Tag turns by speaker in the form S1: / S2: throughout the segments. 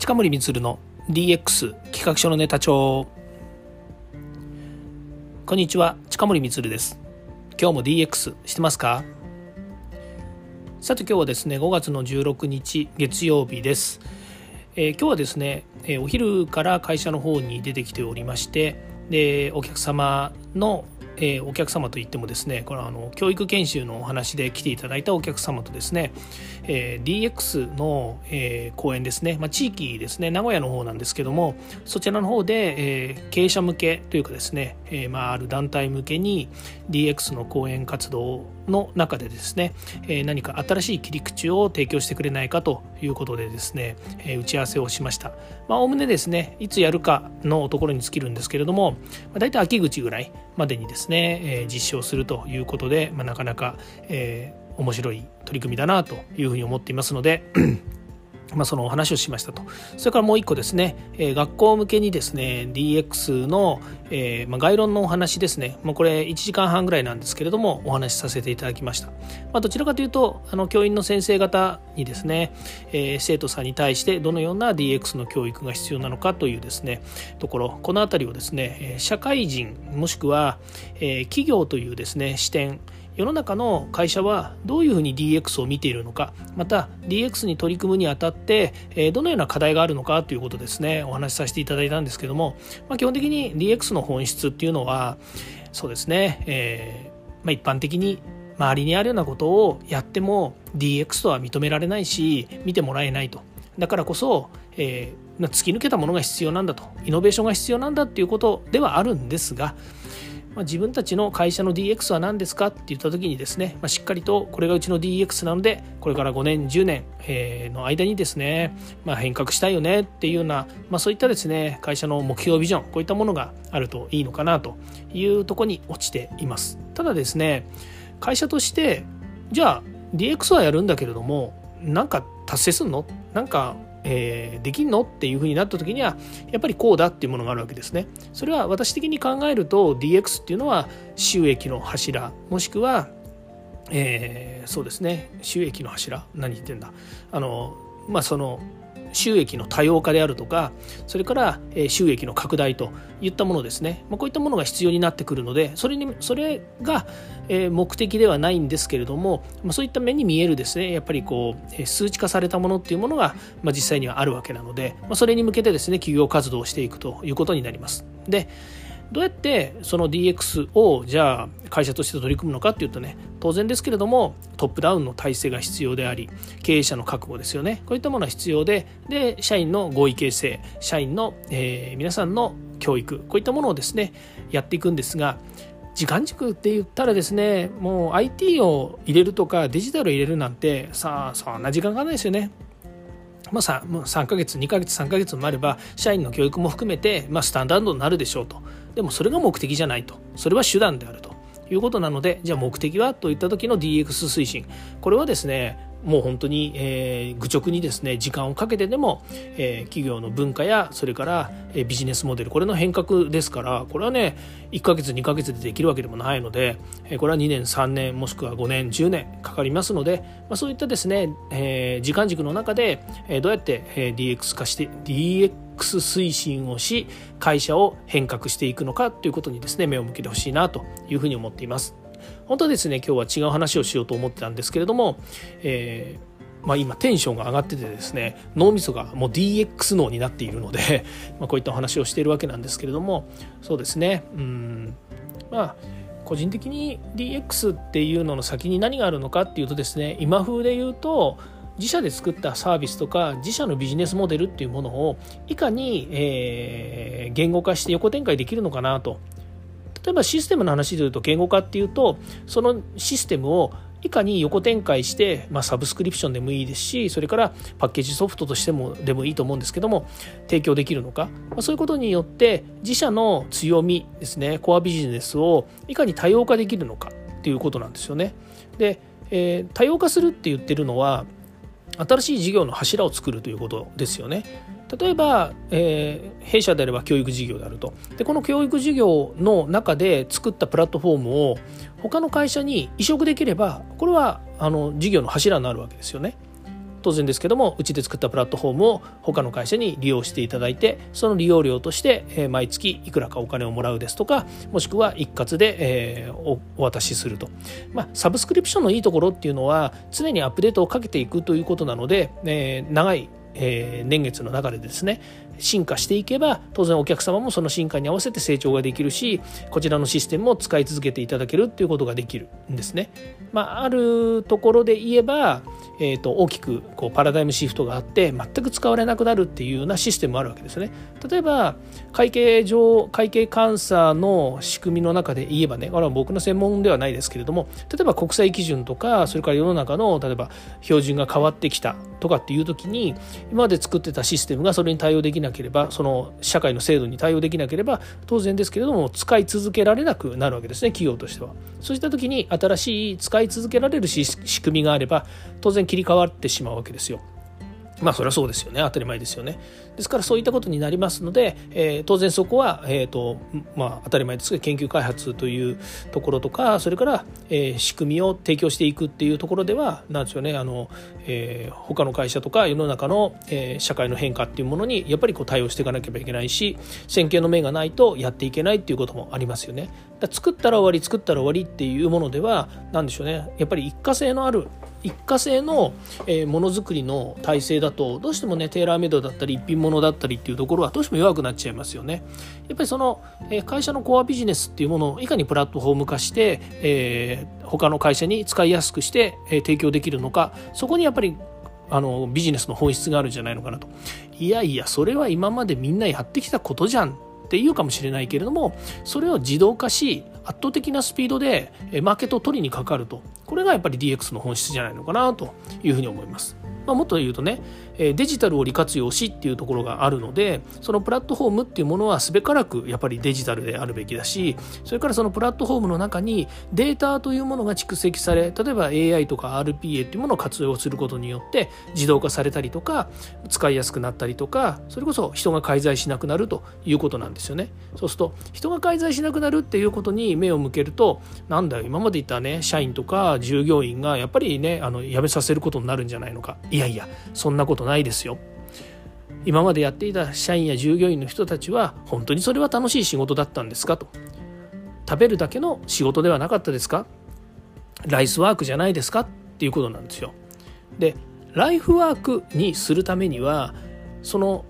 S1: 近森光の DX 企画書のネタ帳。こんにちは近森光です。今日も DX してますか？さて今日はですね5月の16日月曜日です、えー、今日はですね、えー、お昼から会社の方に出てきておりましてでお客様のえー、お客様といってもですねこれはあの教育研修のお話で来ていただいたお客様とですね、えー、DX の、えー、講演ですね、まあ、地域ですね名古屋の方なんですけどもそちらの方で、えー、経営者向けというかですね、えーまあ、ある団体向けに DX の講演活動の中でですね、えー、何か新しい切り口を提供してくれないかということでですね、えー、打ち合わせをしました。おおむねですねいつやるかのところに尽きるんですけれども、まあ、大体秋口ぐらいまでにですね、ねえ、実証するということで、まあ、なかなか、え、面白い取り組みだなというふうに思っていますのでまあ、そのお話をしましたと。それからもう一個ですね、えー、学校向けにですね、DX の、えー、まあ、概論のお話ですね、もうこれ1時間半ぐらいなんですけれども、お話しさせていただきました。まあ、どちらかというと、あの教員の先生方にですね、えー、生徒さんに対してどのような DX の教育が必要なのかというですね、ところ、このあたりをですね、社会人、もしくは、え企業というですね、視点、世の中の会社はどういうふうに DX を見ているのかまた DX に取り組むにあたってどのような課題があるのかということですね。お話しさせていただいたんですけども、まあ、基本的に DX の本質っていうのはそうですね、えーまあ、一般的に周りにあるようなことをやっても DX とは認められないし見てもらえないと。だからこそ、えー、突き抜けたものが必要なんだと。イノベーションが必要なんだっていうことではあるんですがまあ、自分たちの会社の DX は何ですかって言った時にですね、まあ、しっかりとこれがうちの DX なのでこれから5年10年、えの間にですね、まあ、変革したいよねっていうような、まあ、そういったですね会社の目標ビジョンこういったものがあるといいのかなというとこに落ちています。ただですね会社としてじゃあ DX はやるんだけれどもなんか達成すんの？なんかえー、できんの？っていうふうになった時にはやっぱりこうだっていうものがあるわけですね。それは私的に考えると DX っていうのは収益の柱もしくは、えー、そうですね。収益の柱。何言ってんだ。あのまあその収益の多様化であるとかそれから収益の拡大といったものですね、ま、こういったものが必要になってくるのでそれにそれが目的ではないんですけれども、ま、そういった目に見えるですねやっぱりこう数値化されたものっていうものが、まあ、実際にはあるわけなので、ま、それに向けてですね企業活動をしていくということになります。でどうやってその DX をじゃあ会社として取り組むのかっていうとね当然ですけれどもトップダウンの体制が必要であり経営者の覚悟ですよね。こういったものは必要でで社員の合意形成社員の、えー、皆さんの教育こういったものをですねやっていくんですが時間軸って言ったらですねもう IT を入れるとかデジタルを入れるなんてさあそんな時間がないですよね。まあ、3, 3ヶ月2ヶ月3ヶ月もあれば社員の教育も含めて、まあ、スタンダードになるでしょうと。でもそれが目的じゃないと。それは手段であるということなのでじゃあ目的は？といった時の DX 推進。これはですねもう本当に、えー、愚直にですね時間をかけてでも、えー、企業の文化やそれから、えー、ビジネスモデルこれの変革ですからこれはね1ヶ月2ヶ月でできるわけでもないので、えー、これは2年3年もしくは5年10年かかりますので、まあ、そういったですね、えー、時間軸の中で、えー、どうやって、えー、DX 化して DX 推進をし会社を変革していくのかということにですね目を向けてほしいなというふうに思っています。本当はですね今日は違う話をしようと思ってたんですけれども、えーまあ、今テンションが上がっててですね脳みそがもう DX 脳になっているので まあこういったお話をしているわけなんですけれどもそうですねうんまあ個人的に DX っていうのの先に何があるのかっていうとですね今風で言うと自社で作ったサービスとか自社のビジネスモデルっていうものをいかに、えー、言語化して横展開できるのかなと例えばシステムの話で言うと言語化っていうとそのシステムをいかに横展開して、まあ、サブスクリプションでもいいですしそれからパッケージソフトとしてもでもいいと思うんですけども提供できるのか、まあ、そういうことによって自社の強みですねコアビジネスをいかに多様化できるのかっていうことなんですよね。で、えー、多様化するって言ってるのは新しい事業の柱を作るということですよね。例えば、えー、弊社であれば教育事業であるとでこの教育事業の中で作ったプラットフォームを他の会社に移植できればこれはあの事業の柱になるわけですよね。当然ですけどもうちで作ったプラットフォームを他の会社に利用していただいてその利用料として、え毎月いくらかお金をもらうですとかもしくは一括で、えお渡しすると、まあ、サブスクリプションのいいところっていうのは常にアップデートをかけていくということなので、え長いえー、年月の中でですね進化していけば当然お客様もその進化に合わせて成長ができるしこちらのシステムを使い続けていただけるっていうことができるんですね。まあ、あるところで言えば、えー、と大きくこうパラダイムシフトがあって全く使われなくなるっていうようなシステムもあるわけですね。例えば会計上会計監査の仕組みの中で言えばねこれは僕の専門ではないですけれども例えば国際基準とかそれから世の中の例えば標準が変わってきたとかっていう時に今まで作ってたシステムがそれに対応できなければその社会の制度に対応できなければ当然ですけれども使い続けられなくなるわけですね企業としては。そうした時に新しい使い続けられる仕組みがあれば当然切り替わってしまうわけですよ。まあそれはそうですよね当たり前ですよね。ですからそういったことになりますので、えー、当然そこは、えーとまあ、当たり前ですが研究開発というところとかそれから、えー、仕組みを提供していくっていうところではなんですよねあの、えー、他の会社とか世の中の、えー、社会の変化っていうものにやっぱりこう対応していかなければいけないし先見の目がないとやっていけないっていうこともありますよね。だ作ったら終わり作ったら終わりっていうものでは何でしょうねやっぱり一過性のある一過性のものづくりの体制だとどうしてもねテーラーメイドだったり一品物だったりっていうところはどうしても弱くなっちゃいますよね。やっぱりその会社のコアビジネスっていうものをいかにプラットフォーム化して、えー、他の会社に使いやすくして提供できるのかそこにやっぱりあのビジネスの本質があるんじゃないのかなと。いやいやそれは今までみんなやってきたことじゃんっていうかもしれないけれどもそれを自動化し圧倒的なスピードでマーケットを取りにかかるとこれがやっぱり DX の本質じゃないのかなというふうに思います。まあ、もっと言うとねデジタルを利活用しっていうところがあるのでそのプラットフォームっていうものはすべからくやっぱりデジタルであるべきだしそれからそのプラットフォームの中にデータというものが蓄積され例えば AI とか RPA っていうものを活用することによって自動化されたりとか使いやすくなったりとかそれこそ人が介在しなくなるということなんですよね。そうすると人が介在しなくなるっていうことに目を向けるとなんだよ今まで言ったね社員とか従業員がやっぱりねあの辞めさせることになるんじゃないのか。いやいやそんなことないですよ。今までやっていた社員や従業員の人たちは本当にそれは楽しい仕事だったんですかと。食べるだけの仕事ではなかったですか。ライスワークじゃないですか。っていうことなんですよ。でライフワークにするためにはその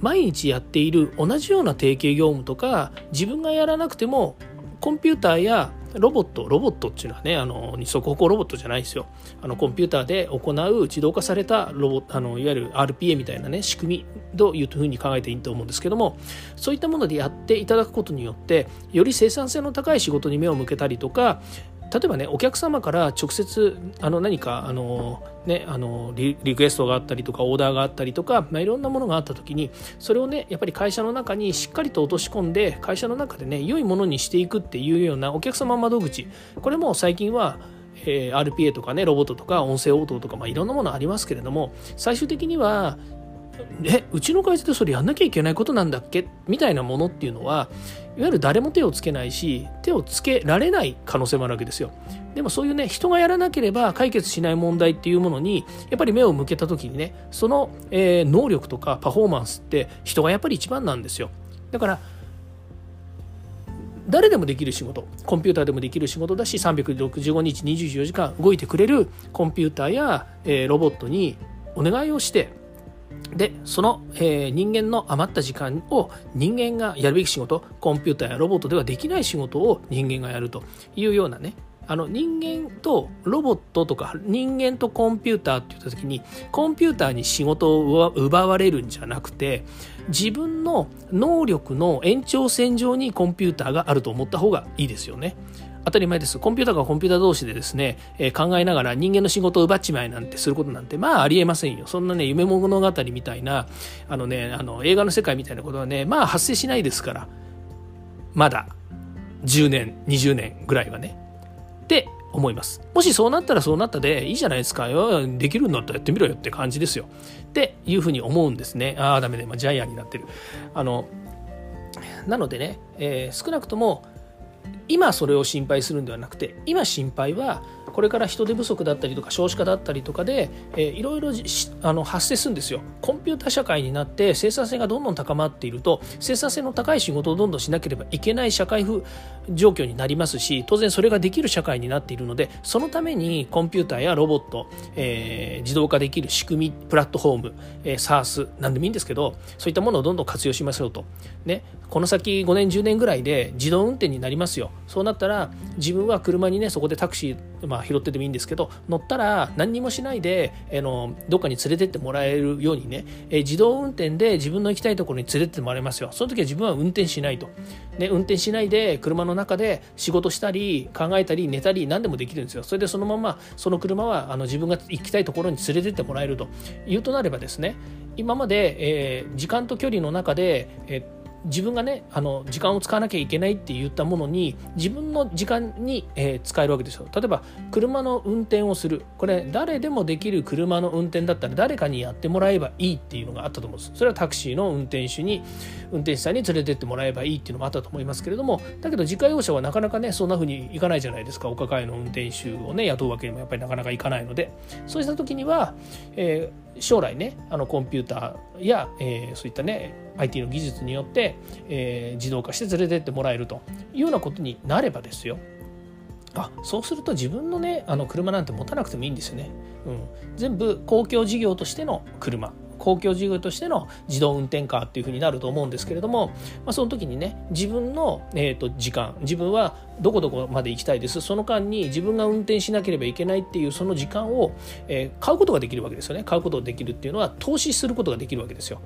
S1: 毎日やっている同じような定型業務とか自分がやらなくてもコンピューターやロボットロボットっていうのはねあの二足歩行ロボットじゃないですよ。あのコンピューターで行う自動化されたロボあのいわゆる RPA みたいなね仕組みというふうに考えていいと思うんですけどもそういったものでやっていただくことによってより生産性の高い仕事に目を向けたりとか例えばねお客様から直接あの何かあの、ね、あのリクエストがあったりとかオーダーがあったりとか、まあ、いろんなものがあった時にそれをねやっぱり会社の中にしっかりと落とし込んで会社の中でね良いものにしていくっていうようなお客様窓口。これも最近はえー、RPA とかねロボットとか音声応答とか、まあ、いろんなものありますけれども最終的にはえうちの会社でそれやんなきゃいけないことなんだっけ？みたいなものっていうのはいわゆる誰も手をつけないし手をつけられない可能性もあるわけですよ。でもそういうね人がやらなければ解決しない問題っていうものにやっぱり目を向けた時にねその、えー、能力とかパフォーマンスって人がやっぱり一番なんですよ。だから誰でもできる仕事コンピューターでもできる仕事だし365日24時間動いてくれるコンピューターや、えー、ロボットにお願いをしてでその、えー、人間の余った時間を人間がやるべき仕事コンピューターやロボットではできない仕事を人間がやるというようなねあの人間とロボットとか人間とコンピューターって言った時にコンピューターに仕事を奪われるんじゃなくて自分の能力の延長線上にコンピューターがあると思った方がいいですよね。当たり前です。コンピューターがコンピューター同士でですね、えー、考えながら人間の仕事を奪っちまいなんてすることなんて、まあありえませんよ。そんなね、夢物語みたいな、あのね、あの映画の世界みたいなことはね、まあ発生しないですから。まだ、10年、20年ぐらいはね。って思います。もしそうなったらそうなったでいいじゃないですか。できるんだったらやってみろよって感じですよ。っていうふうに思うんですね。ああ、ダメだ、今ジャイアンになってる。あの、なのでね、えー、少なくとも今それを心配するんではなくて今心配はこれから人手不足だったりとか少子化だったりとかで、えー、いろいろあの発生するんですよ。コンピューター社会になって生産性がどんどん高まっていると生産性の高い仕事をどんどんしなければいけない社会風状況になりますし当然それができる社会になっているのでそのためにコンピューターやロボット、えー、自動化できる仕組みプラットフォーム、えー、SARS 何でもいいんですけどそういったものをどんどん活用しましょうと、ね、この先5年10年ぐらいで自動運転になりますよ。そうなったら自分は車にねそこでタクシー、まあ、拾っててもいいんですけど乗ったら何にもしないで、えのどっかに連れてってもらえるようにね、え自動運転で自分の行きたいところに連れてってもらえますよ。その時は自分は運転しないと、ね、運転しないで車の中で仕事したり考えたり寝たり何でもできるんですよ。それでそのままその車はあの自分が行きたいところに連れてってもらえるというとなればですね今まで、えー、時間と距離の中で、えー自分がねあの時間を使わなきゃいけないって言ったものに自分の時間に、えー、使えるわけですよ。例えば車の運転をする。これ誰でもできる車の運転だったら誰かにやってもらえばいいっていうのがあったと思うんです。それはタクシーの運転手に運転手さんに連れてってもらえばいいっていうのもあったと思いますけれどもだけど自家用車はなかなかねそんな風にいかないじゃないですか。お抱えの運転手をね雇うわけにもやっぱりなかなかいかないので。そうした時には、えー、将来ねあのコンピューターや、えー、そういったね IT の技術によって、えー、自動化して連れてってもらえるというようなことになればですよ。あそうすると自分のねあの車なんて持たなくてもいいんですよね、うん、全部公共事業としての車。公共事業としての自動運転カーっていうふうになると思うんですけれども、まあ、その時にね自分の、えーと、時間自分はどこどこまで行きたいですその間に自分が運転しなければいけないっていうその時間を、えー、買うことができるわけですよね買うことができるっていうのは投資することができるわけですよ。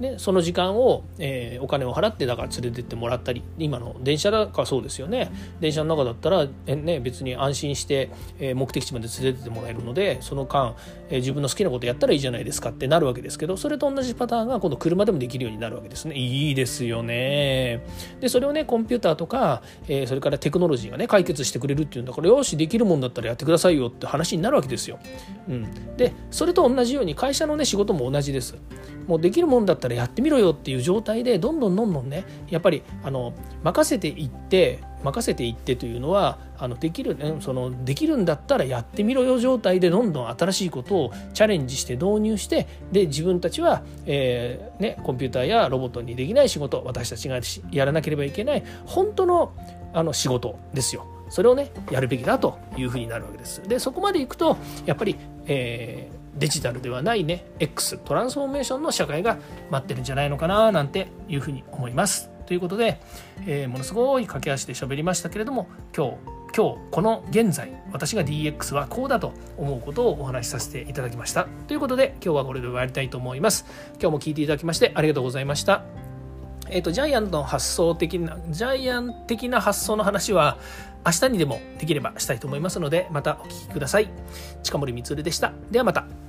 S1: でその時間を、えー、お金を払ってだから連れてってもらったり今の電車だからそうですよね。電車の中だったら、えね、別に安心して、えー、目的地まで連れてってもらえるのでその間、えー、自分の好きなことやったらいいじゃないですかってなるわけですけどそれと同じパターンが今度車でもできるようになるわけですね。いいですよね。でそれをねコンピューターとか、えー、それからテクノロジーがね解決してくれるっていうんだからよしできるもんだったらやってくださいよって話になるわけですよ、うん、でそれと同じように会社のね仕事も同じです。もうできるもんだったらやってみろよっていう状態でどんどんどんどんねやっぱりあの任せていって任せていってというのはあのできる、ね、そのできるんだったらやってみろよ状態でどんどん新しいことをチャレンジして導入してで自分たちは、えーね、コンピューターやロボットにできない仕事私たちがやらなければいけない本当のあの仕事ですよ。それをねやるべきだというふうになるわけです。でそこまでいくとやっぱり、えーデジタルではないね X トランスフォーメーションの社会が待ってるんじゃないのかななんていうふうに思います。ということで、えー、ものすごい駆け足で喋りましたけれども今日今日この現在私が DX はこうだと思うことをお話しさせていただきました。ということで今日はこれで終わりたいと思います。今日も聞いていただきましてありがとうございました。えっ、ー、とジャイアントの発想的なジャイアン的な発想の話は明日にでもできればしたいと思いますのでまたお聴きください。近森光でした。ではまた。